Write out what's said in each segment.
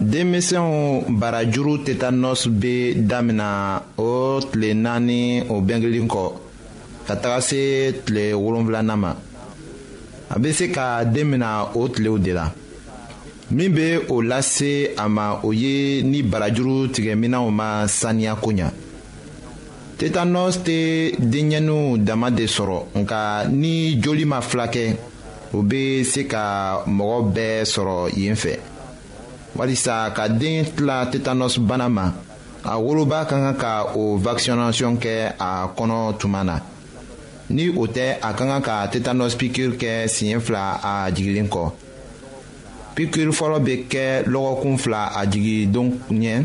denmisɛnw barajuru tetanɔs bɛ damina o tile naani o bɛnkelen kɔ ka taga se tile wolonwulanan ma a bɛ se ka den minɛ o tilew de la min bɛ o lase a ma o ye ni barajuru tigɛminɛw ma saniya ko ɲɛ tetanɔs tɛ denɲɛninw dama de sɔrɔ nka ni joli ma furakɛ o bɛ se ka mɔgɔ bɛɛ sɔrɔ yen fɛ. walisa ka den tila tetanɔsi bana ma a woloba ka kan ka o vaccination kɛ a kɔnɔ tuma na ni o tɛ a ka kan ka tetanɔsi pikiri kɛ siɲɛ fila a jiginlen kɔ pikiri fɔlɔ bɛ kɛ lɔgɔkun fila a jigindon ɲɛ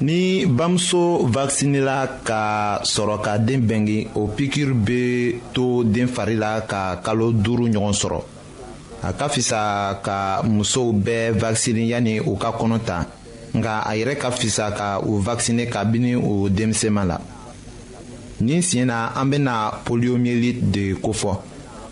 ni bamuso vakisinela ka sɔrɔ ka den bɛnge o pikiri bɛ to den fari la ka kalo duuru ɲɔgɔn sɔrɔ a ka fisa ka musow bɛɛ vakisini yanni u ka kɔnɔ ta nka a yɛrɛ ka fisa ka u vakisine kabini u denmisɛnma la nin siɲɛ na an bɛna poliomielite de kofɔ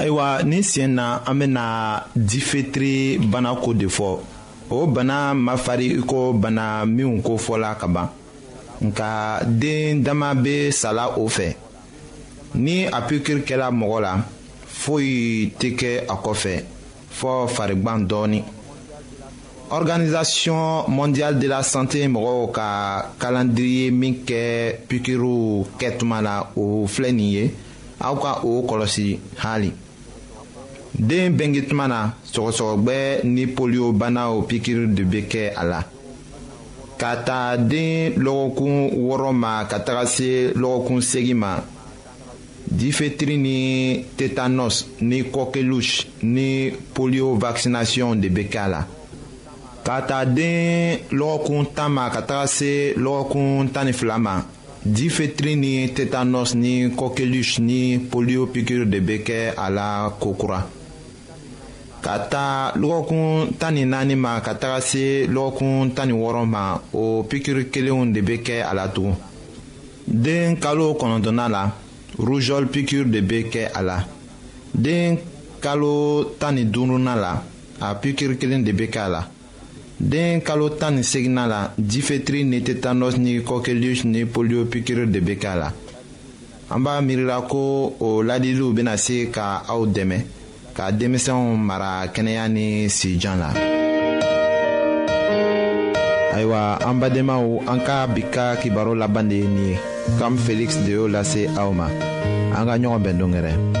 ayiwa ni sen na an bena difetiri bana ko de fɔ o bana mafari iko bana minw ko fɔla ka ban nka den dama be sala o fɛ ni a pikiri kɛla mɔgɔ la foyi tɛ kɛ a kɔfɛ fɔ farigwan dɔɔni organisation mondiale de la santé mɔgɔw ka kalandiri ye min kɛ pikiriw kɛtuma na o filɛ nin ye aw ka o kɔlɔsi haali den bɛnge tuma na sɔgɔsɔgɔgbɛ ni polio banaw pikiri de bɛ kɛ a la ka ta den lɔgɔkun wɔɔrɔ ma ka taga se lɔgɔkun seegin ma difetiri ni tetanus ni kɔkelush ni polio vaccination de bɛ kɛ a la ka ta den lɔgɔkun tan ma ka taga se lɔgɔkun tan ni fila ma difetiri ni tetanɔsi ni kɔkelusi ni polio pikiri de bɛ kɛ a la kokura ka taa lɔgɔkun tan ni naani ma ka taga se lɔgɔkun tan ni wɔɔrɔ ma o pikiri kelenw de bɛ kɛ a la tugun den kalo kɔnɔntɔnna la ruzɔli pikiri de bɛ kɛ a la den kalo tan ni duurunan la a pikiri kelen de bɛ kɛ a la. den kalo tan ni seginna la difetiri ni tetanɔs ni kɔkelius ni polio pikiri de bɛ k'a la an b'a miirila ko o ladiliw bɛna se ka aw dɛmɛ ka denmisɛnw mara kɛnɛya ni sijan la ayiwa an badenmaw an ka bi ka kibaru laban de ye nin ye kam feliksi de y'o lase aw ma an ka ɲɔgɔn bɛn dongɛrɛ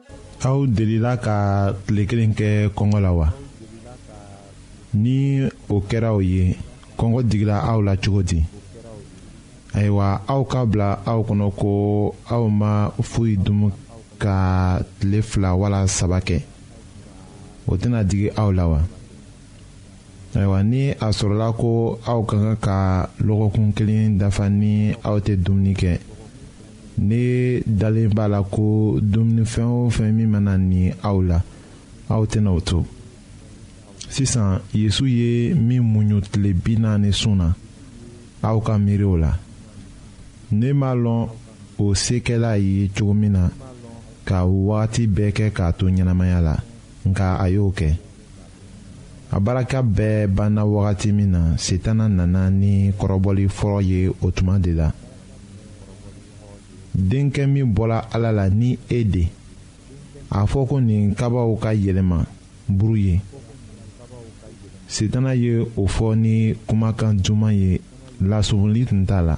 aw delila ka tile kelen kɛ kɔngɔ la wa ni o kɛra o ye kɔngɔ digila aw la cogo di ayiwa aw k'a bila aw kɔnɔ ko aw ma foyi dumu ka tile fila wala saba kɛ o tɛna digi aw la wa ayiwa ni a sɔrɔla ko aw ka kan ka lɔgɔkun kelen dafa ni aw tɛ dumuni kɛ ne dalen b'a la ko dumunifɛn o fɛn min mana ni aw la aw tɛna o to sisan yesu ye min muɲu tile bi naani sun na aw ka miiri o la ne m'a lɔn o sekɛla ye cogo min na ka wagati bɛɛ kɛ k'a to ɲɛnamaya la nka a y'o kɛ a baraka bɛɛ banna wagati min na setana nana ni kɔrɔbɔli fɔlɔ ye o tuma de la denkɛ min bɔra ala la ni e de a fɔ ko nin kabaw ka yɛlɛma buru ye setana ye o fɔ ni kumakan duman ye lasubuli tun t'a la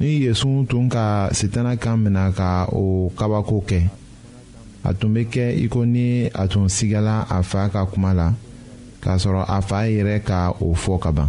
ni yesu tun ka sitana kan minɛ ka o kabako kɛ a tun bɛ kɛ iko ni a tun sigala a fa ka kuma la k'a sɔrɔ a fa yɛrɛ ka o fɔ ka ban.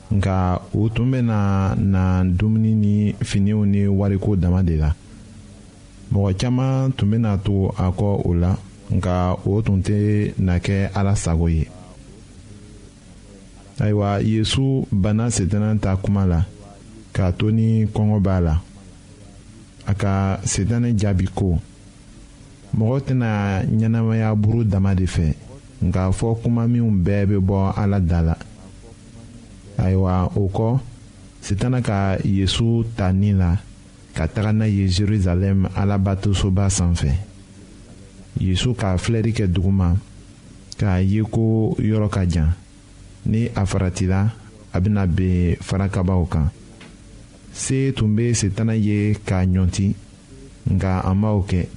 nka u tun bɛna na dumuni ni finiw ni wariko dama de la mɔgɔ caman tun bɛna to a kɔ o la nka o tun tɛ na kɛ ala sago ye ayiwa yesu bana setana ta kuma la k'a to ni kɔngɔ b'a la a ka setana jaabi ko mɔgɔ tɛna ɲɛnamaya buru dama de fɛ nka fɔ kuma minnu bɛɛ bɛ bɔ ala da la. ayiwa o kɔ sitana ka yesu ta ni la ka taga n'a ye jerusalɛm alabatosoba sanfɛ yesu ka filɛli kɛ duguma k'a ye ko yɔrɔ ka jan ni a faratila a bɛna ben farakabaw kan se tun bɛ sitana ye k'a ɲɔnti nka a m'o kɛ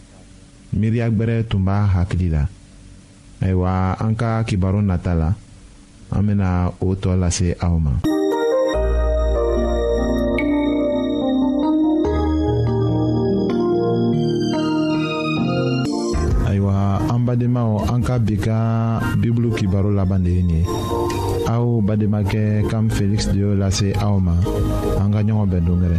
miiriya gbɛrɛ tun b'a hakili la ayiwa an ka kibaru nata la an bena o tɔɔ lase aw ma ayiwa an badenmaw an ka bi ka bibulu kibaru laban de ye nin ye aw bademakɛ kam feliksi de y'o lase aw ma an ka ɲɔgɔn bɛn dongɛrɛ